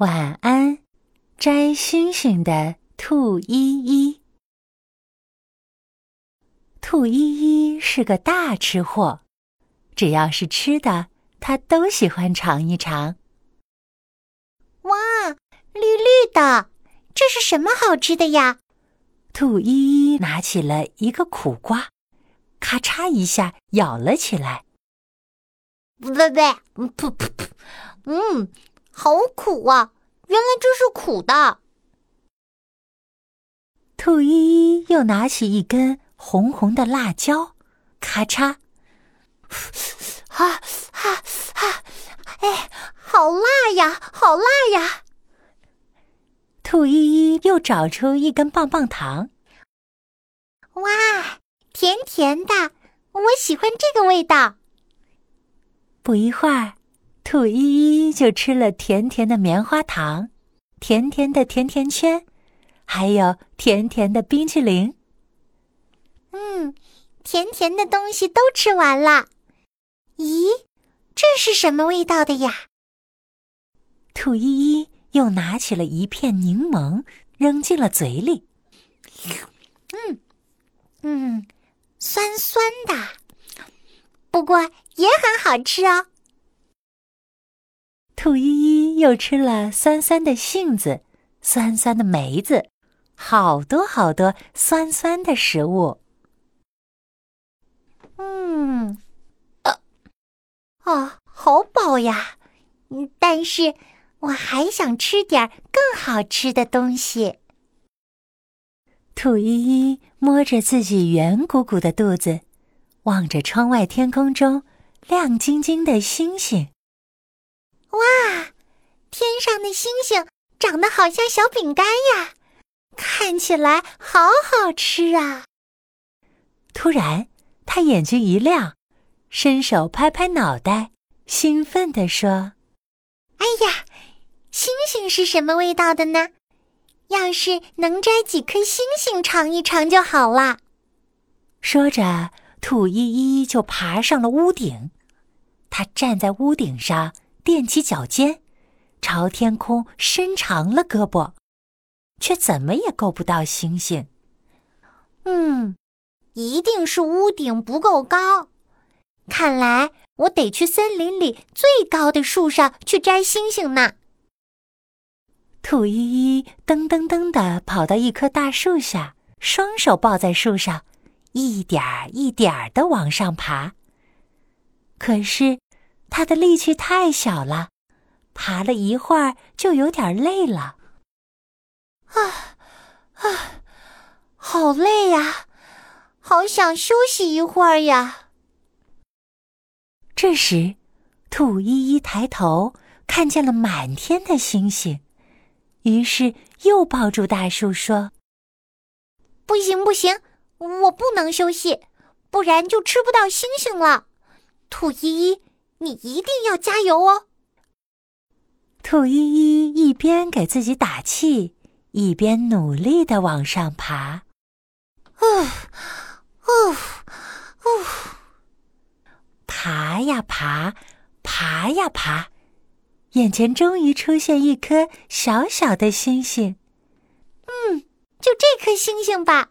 晚安，摘星星的兔依依。兔依依是个大吃货，只要是吃的，它都喜欢尝一尝。哇，绿绿的，这是什么好吃的呀？兔依依拿起了一个苦瓜，咔嚓一下咬了起来。不不不，噗噗噗，嗯。好苦啊！原来这是苦的。兔依依又拿起一根红红的辣椒，咔嚓，啊啊啊！哎，好辣呀，好辣呀！兔依依又找出一根棒棒糖，哇，甜甜的，我喜欢这个味道。不一会儿。兔依依就吃了甜甜的棉花糖，甜甜的甜甜圈，还有甜甜的冰淇淋。嗯，甜甜的东西都吃完了。咦，这是什么味道的呀？兔依依又拿起了一片柠檬，扔进了嘴里。嗯嗯，酸酸的，不过也很好吃哦。兔依依又吃了酸酸的杏子、酸酸的梅子，好多好多酸酸的食物。嗯，啊，啊，好饱呀！但是我还想吃点更好吃的东西。兔依依摸着自己圆鼓鼓的肚子，望着窗外天空中亮晶晶的星星。哇，天上的星星长得好像小饼干呀，看起来好好吃啊！突然，他眼睛一亮，伸手拍拍脑袋，兴奋地说：“哎呀，星星是什么味道的呢？要是能摘几颗星星尝一尝就好了。”说着，兔依依就爬上了屋顶。他站在屋顶上。踮起脚尖，朝天空伸长了胳膊，却怎么也够不到星星。嗯，一定是屋顶不够高。看来我得去森林里最高的树上去摘星星呢。兔依依噔噔噔的跑到一棵大树下，双手抱在树上，一点儿一点儿的往上爬。可是。他的力气太小了，爬了一会儿就有点累了。啊啊，好累呀，好想休息一会儿呀。这时，兔依依抬头看见了满天的星星，于是又抱住大树说：“不行不行，我不能休息，不然就吃不到星星了。”兔依依。你一定要加油哦！兔依依一边给自己打气，一边努力的往上爬。呜呜呜，爬呀爬，爬呀爬，眼前终于出现一颗小小的星星。嗯，就这颗星星吧，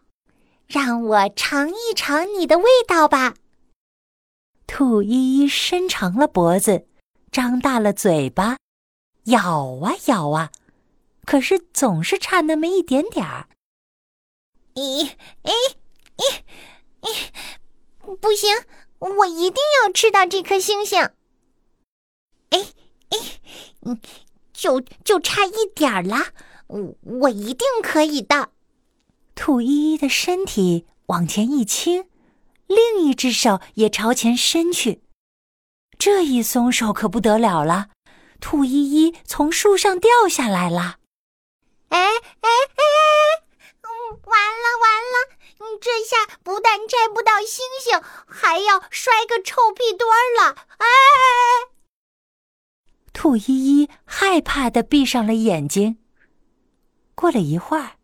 让我尝一尝你的味道吧。兔依依伸长了脖子，张大了嘴巴，咬啊咬啊，可是总是差那么一点点儿。咦咦咦咦！不行，我一定要吃到这颗星星。哎哎，嗯，就就差一点儿了，我我一定可以的。兔依依的身体往前一倾。另一只手也朝前伸去，这一松手可不得了了，兔依依从树上掉下来了。哎哎哎！嗯，完了完了！你这下不但摘不到星星，还要摔个臭屁墩儿了！哎！兔依依害怕的闭上了眼睛。过了一会儿。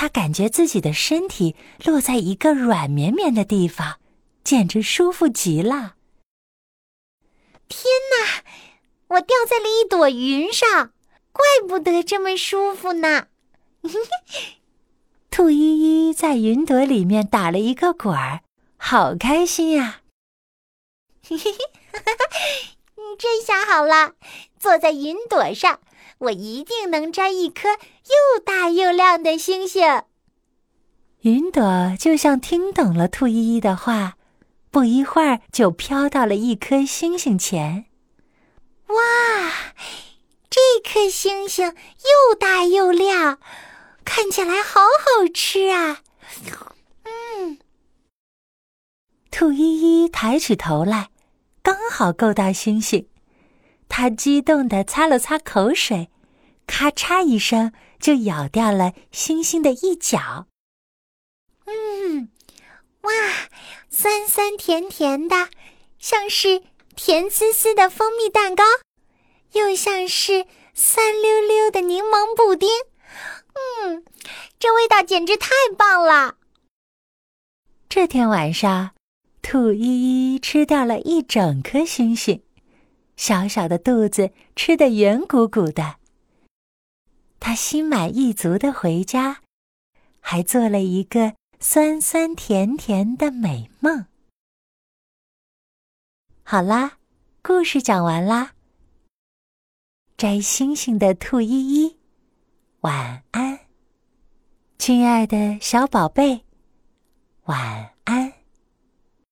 他感觉自己的身体落在一个软绵绵的地方，简直舒服极了。天哪，我掉在了一朵云上，怪怪不得这么舒服呢。兔依依在云朵里面打了一个滚儿，好开心呀！嘿嘿嘿，这下好了，坐在云朵上，我一定能摘一颗又大又亮的星星。云朵就像听懂了兔依依的话，不一会儿就飘到了一颗星星前。哇，这颗星星又大又亮。看起来好好吃啊！嗯，兔依依抬起头来，刚好够到星星。它激动地擦了擦口水，咔嚓一声就咬掉了星星的一角。嗯，哇，酸酸甜甜的，像是甜丝丝的蜂蜜蛋糕，又像是酸溜溜的柠檬布丁。嗯，这味道简直太棒了。这天晚上，兔依依吃掉了一整颗星星，小小的肚子吃得圆鼓鼓的。他心满意足的回家，还做了一个酸酸甜甜的美梦。好啦，故事讲完啦。摘星星的兔依依。晚安，亲爱的小宝贝，晚安。